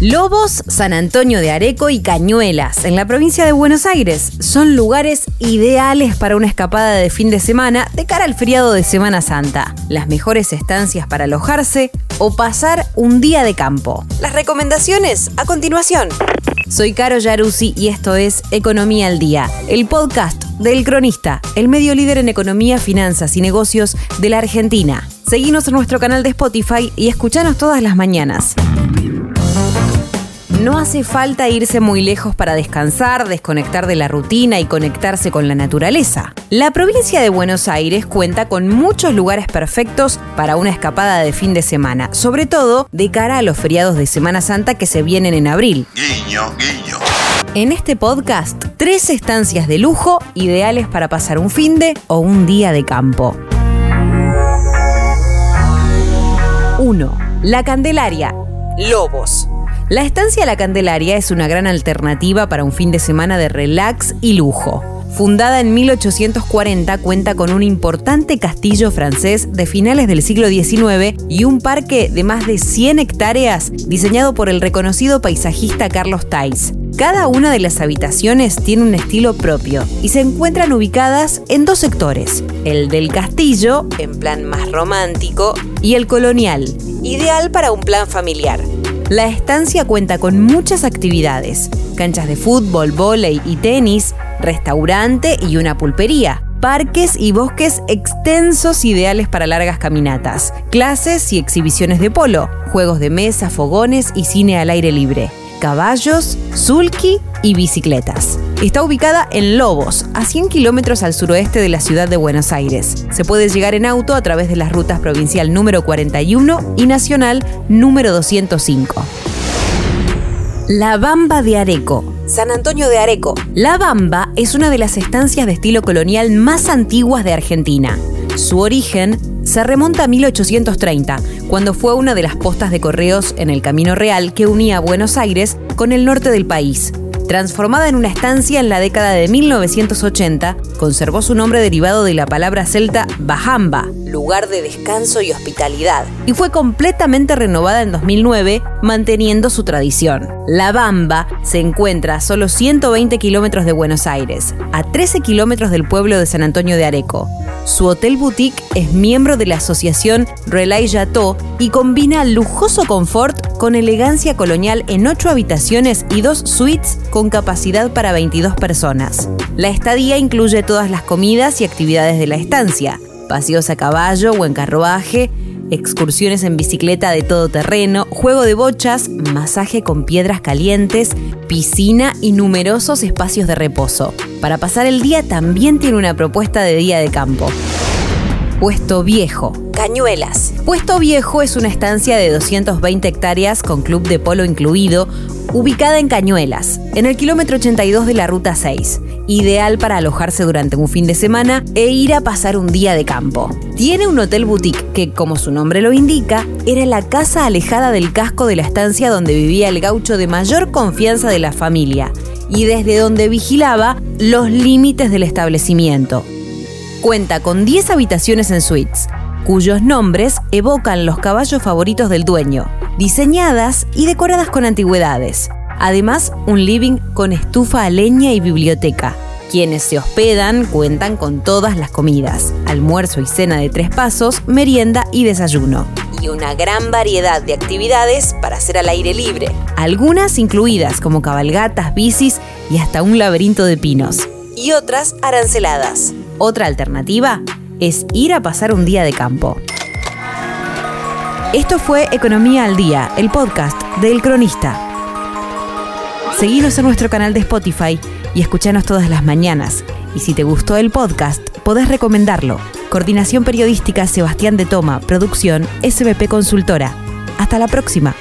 Lobos, San Antonio de Areco y Cañuelas, en la provincia de Buenos Aires, son lugares ideales para una escapada de fin de semana de cara al feriado de Semana Santa. Las mejores estancias para alojarse o pasar un día de campo. Las recomendaciones a continuación. Soy Caro Yaruzzi y esto es Economía al Día, el podcast del Cronista, el medio líder en economía, finanzas y negocios de la Argentina. Seguimos en nuestro canal de Spotify y escuchanos todas las mañanas. No hace falta irse muy lejos para descansar, desconectar de la rutina y conectarse con la naturaleza. La provincia de Buenos Aires cuenta con muchos lugares perfectos para una escapada de fin de semana, sobre todo de cara a los feriados de Semana Santa que se vienen en abril. Guiño, guiño. En este podcast, tres estancias de lujo ideales para pasar un fin de o un día de campo. 1. La Candelaria. Lobos. La estancia La Candelaria es una gran alternativa para un fin de semana de relax y lujo. Fundada en 1840, cuenta con un importante castillo francés de finales del siglo XIX y un parque de más de 100 hectáreas diseñado por el reconocido paisajista Carlos Tais. Cada una de las habitaciones tiene un estilo propio y se encuentran ubicadas en dos sectores, el del castillo, en plan más romántico, y el colonial, ideal para un plan familiar. La estancia cuenta con muchas actividades, canchas de fútbol, vóley y tenis, restaurante y una pulpería, parques y bosques extensos ideales para largas caminatas, clases y exhibiciones de polo, juegos de mesa, fogones y cine al aire libre, caballos, sulky y bicicletas. Está ubicada en Lobos, a 100 kilómetros al suroeste de la ciudad de Buenos Aires. Se puede llegar en auto a través de las rutas provincial número 41 y nacional número 205. La Bamba de Areco. San Antonio de Areco. La Bamba es una de las estancias de estilo colonial más antiguas de Argentina. Su origen se remonta a 1830, cuando fue una de las postas de correos en el Camino Real que unía Buenos Aires con el norte del país. Transformada en una estancia en la década de 1980, conservó su nombre derivado de la palabra celta Bajamba, lugar de descanso y hospitalidad, y fue completamente renovada en 2009, manteniendo su tradición. La Bamba se encuentra a solo 120 kilómetros de Buenos Aires, a 13 kilómetros del pueblo de San Antonio de Areco. Su hotel boutique es miembro de la asociación Relay Chateau y combina lujoso confort con elegancia colonial en 8 habitaciones y dos suites con capacidad para 22 personas. La estadía incluye todas las comidas y actividades de la estancia, paseos a caballo o en carruaje, excursiones en bicicleta de todo terreno, juego de bochas, masaje con piedras calientes, piscina y numerosos espacios de reposo. Para pasar el día también tiene una propuesta de día de campo. Puesto Viejo. Cañuelas. Puesto Viejo es una estancia de 220 hectáreas con club de polo incluido, ubicada en Cañuelas, en el kilómetro 82 de la Ruta 6, ideal para alojarse durante un fin de semana e ir a pasar un día de campo. Tiene un hotel boutique que, como su nombre lo indica, era la casa alejada del casco de la estancia donde vivía el gaucho de mayor confianza de la familia y desde donde vigilaba los límites del establecimiento. Cuenta con 10 habitaciones en suites, cuyos nombres evocan los caballos favoritos del dueño, diseñadas y decoradas con antigüedades. Además, un living con estufa a leña y biblioteca. Quienes se hospedan cuentan con todas las comidas, almuerzo y cena de tres pasos, merienda y desayuno. Y una gran variedad de actividades para hacer al aire libre. Algunas incluidas como cabalgatas, bicis y hasta un laberinto de pinos. Y otras aranceladas. Otra alternativa es ir a pasar un día de campo. Esto fue Economía al Día, el podcast del Cronista. Seguinos en nuestro canal de Spotify y escuchanos todas las mañanas. Y si te gustó el podcast, podés recomendarlo. Coordinación Periodística Sebastián de Toma, Producción SBP Consultora. Hasta la próxima.